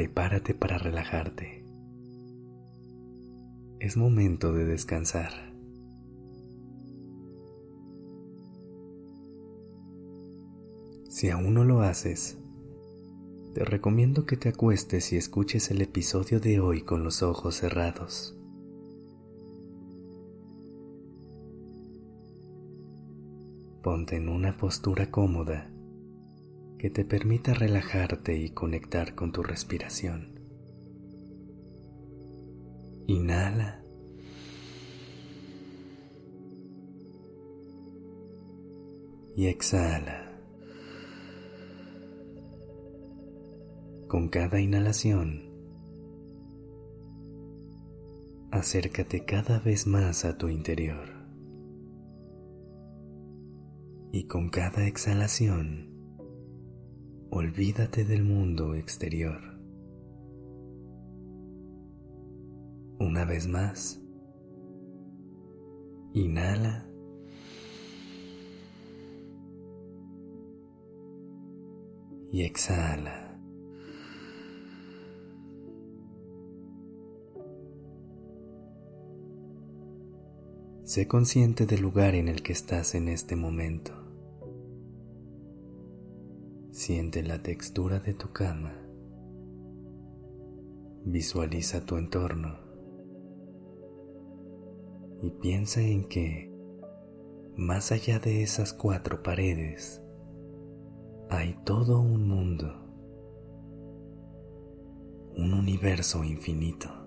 Prepárate para relajarte. Es momento de descansar. Si aún no lo haces, te recomiendo que te acuestes y escuches el episodio de hoy con los ojos cerrados. Ponte en una postura cómoda que te permita relajarte y conectar con tu respiración. Inhala. Y exhala. Con cada inhalación, acércate cada vez más a tu interior y con cada exhalación olvídate del mundo exterior. Una vez más, inhala. Y exhala. Sé consciente del lugar en el que estás en este momento. Siente la textura de tu cama. Visualiza tu entorno. Y piensa en que, más allá de esas cuatro paredes, hay todo un mundo, un universo infinito.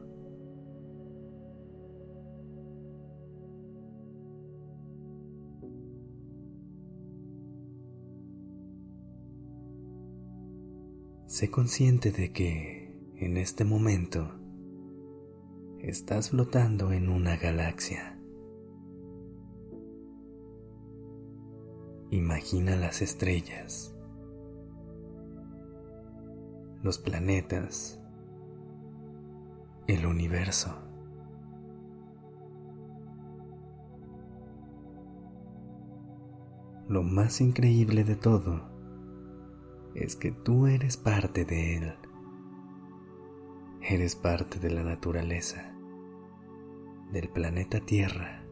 Sé consciente de que en este momento estás flotando en una galaxia. Imagina las estrellas, los planetas, el universo. Lo más increíble de todo es que tú eres parte de Él. Eres parte de la naturaleza, del planeta Tierra,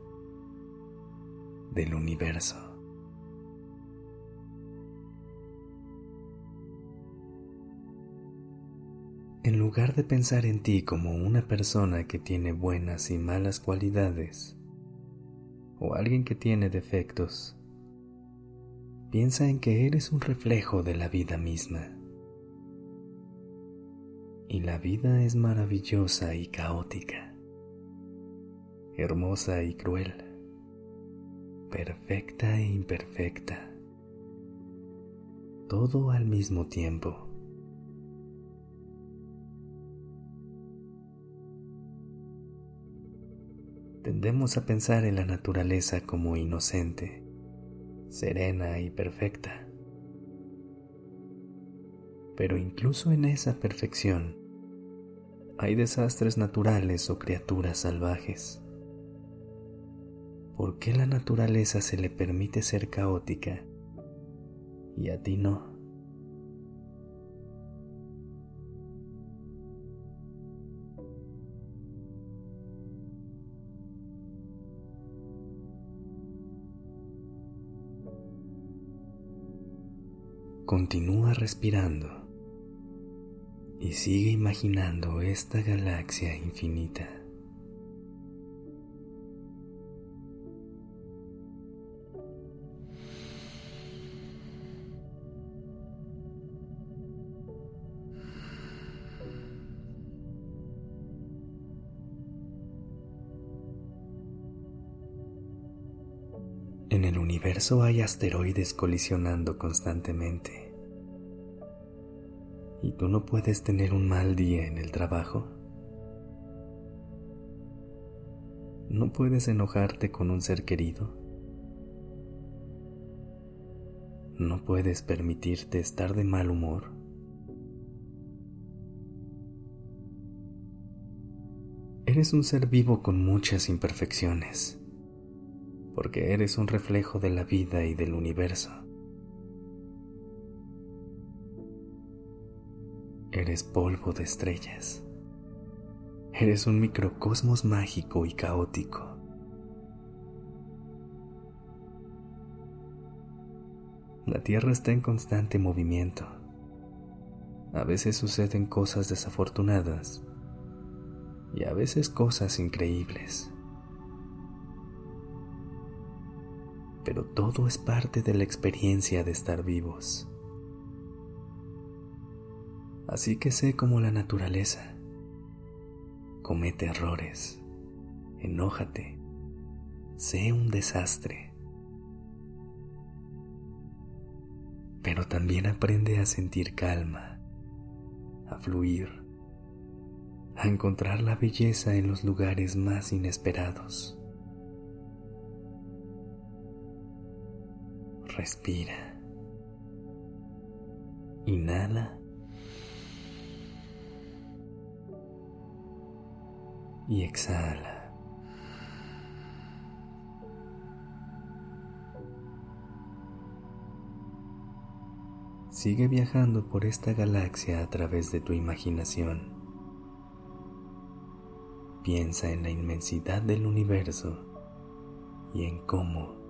del universo. En lugar de pensar en ti como una persona que tiene buenas y malas cualidades, o alguien que tiene defectos, Piensa en que eres un reflejo de la vida misma. Y la vida es maravillosa y caótica, hermosa y cruel, perfecta e imperfecta, todo al mismo tiempo. Tendemos a pensar en la naturaleza como inocente serena y perfecta. Pero incluso en esa perfección hay desastres naturales o criaturas salvajes. ¿Por qué la naturaleza se le permite ser caótica y a ti no? Continúa respirando y sigue imaginando esta galaxia infinita. En el universo hay asteroides colisionando constantemente ¿Y tú no puedes tener un mal día en el trabajo? ¿No puedes enojarte con un ser querido? ¿No puedes permitirte estar de mal humor? Eres un ser vivo con muchas imperfecciones, porque eres un reflejo de la vida y del universo. Eres polvo de estrellas. Eres un microcosmos mágico y caótico. La Tierra está en constante movimiento. A veces suceden cosas desafortunadas y a veces cosas increíbles. Pero todo es parte de la experiencia de estar vivos. Así que sé como la naturaleza. Comete errores, enójate, sé un desastre. Pero también aprende a sentir calma, a fluir a encontrar la belleza en los lugares más inesperados. Respira. Inhala. Y exhala. Sigue viajando por esta galaxia a través de tu imaginación. Piensa en la inmensidad del universo y en cómo,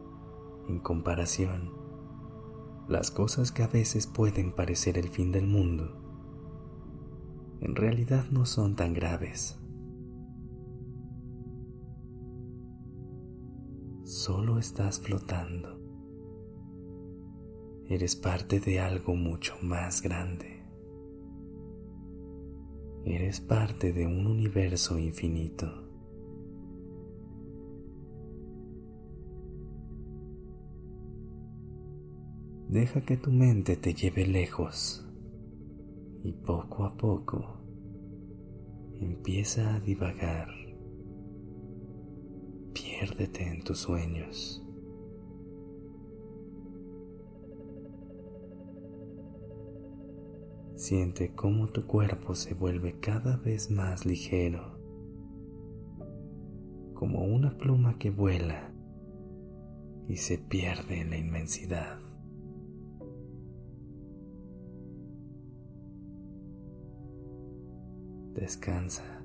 en comparación, las cosas que a veces pueden parecer el fin del mundo, en realidad no son tan graves. Solo estás flotando. Eres parte de algo mucho más grande. Eres parte de un universo infinito. Deja que tu mente te lleve lejos y poco a poco empieza a divagar. Piérdete en tus sueños. Siente cómo tu cuerpo se vuelve cada vez más ligero, como una pluma que vuela y se pierde en la inmensidad. Descansa.